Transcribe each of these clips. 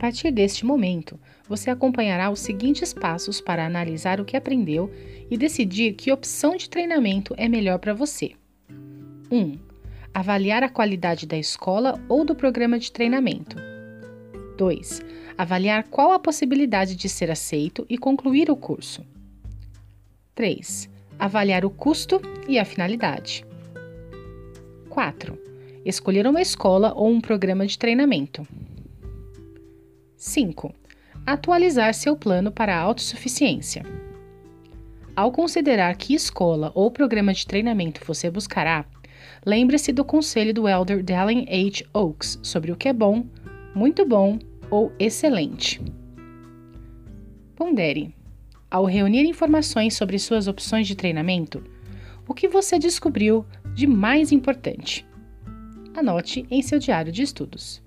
partir deste momento, você acompanhará os seguintes passos para analisar o que aprendeu e decidir que opção de treinamento é melhor para você. 1. Um, avaliar a qualidade da escola ou do programa de treinamento. 2. Avaliar qual a possibilidade de ser aceito e concluir o curso. 3. Avaliar o custo e a finalidade. 4. Escolher uma escola ou um programa de treinamento. 5. Atualizar seu plano para a autossuficiência. Ao considerar que escola ou programa de treinamento você buscará, lembre-se do conselho do elder Dallin H. Oaks sobre o que é bom, muito bom ou excelente. Pondere. Ao reunir informações sobre suas opções de treinamento, o que você descobriu de mais importante? Anote em seu diário de estudos.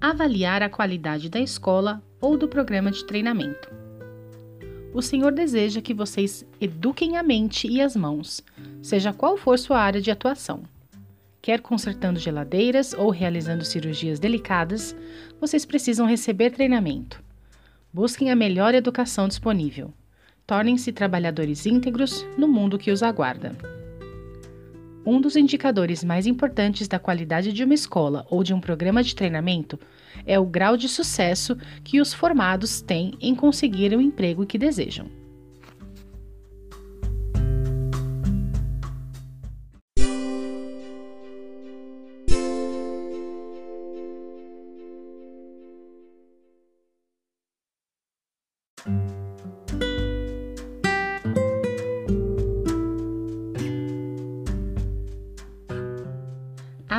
Avaliar a qualidade da escola ou do programa de treinamento. O Senhor deseja que vocês eduquem a mente e as mãos, seja qual for sua área de atuação. Quer consertando geladeiras ou realizando cirurgias delicadas, vocês precisam receber treinamento. Busquem a melhor educação disponível. Tornem-se trabalhadores íntegros no mundo que os aguarda. Um dos indicadores mais importantes da qualidade de uma escola ou de um programa de treinamento é o grau de sucesso que os formados têm em conseguir o emprego que desejam.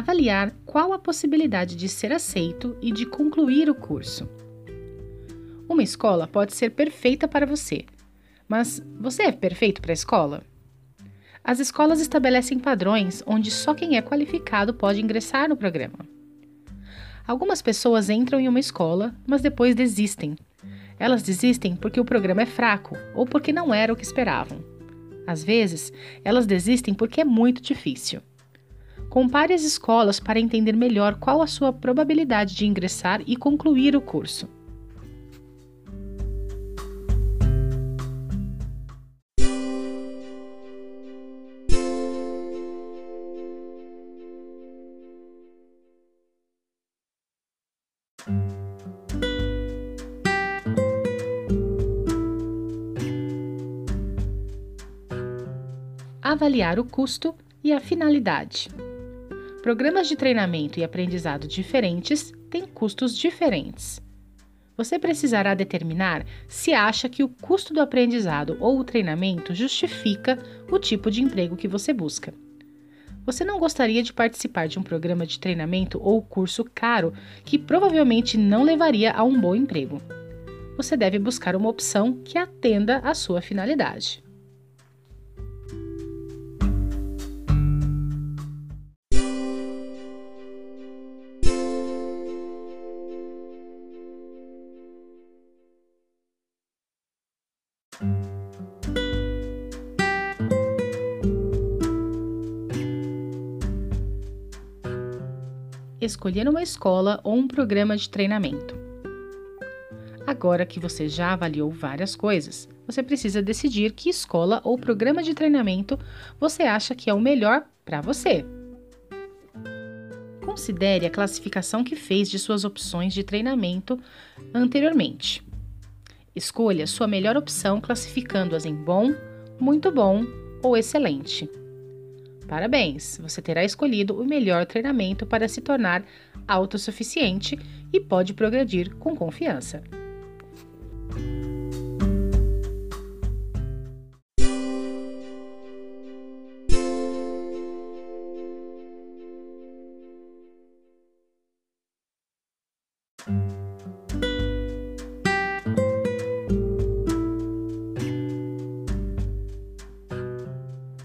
Avaliar qual a possibilidade de ser aceito e de concluir o curso. Uma escola pode ser perfeita para você, mas você é perfeito para a escola? As escolas estabelecem padrões onde só quem é qualificado pode ingressar no programa. Algumas pessoas entram em uma escola, mas depois desistem. Elas desistem porque o programa é fraco ou porque não era o que esperavam. Às vezes, elas desistem porque é muito difícil. Compare as escolas para entender melhor qual a sua probabilidade de ingressar e concluir o curso. Avaliar o custo e a finalidade. Programas de treinamento e aprendizado diferentes têm custos diferentes. Você precisará determinar se acha que o custo do aprendizado ou o treinamento justifica o tipo de emprego que você busca. Você não gostaria de participar de um programa de treinamento ou curso caro que provavelmente não levaria a um bom emprego. Você deve buscar uma opção que atenda à sua finalidade. Escolher uma escola ou um programa de treinamento. Agora que você já avaliou várias coisas, você precisa decidir que escola ou programa de treinamento você acha que é o melhor para você. Considere a classificação que fez de suas opções de treinamento anteriormente. Escolha sua melhor opção classificando-as em bom, muito bom ou excelente. Parabéns! Você terá escolhido o melhor treinamento para se tornar autossuficiente e pode progredir com confiança. Se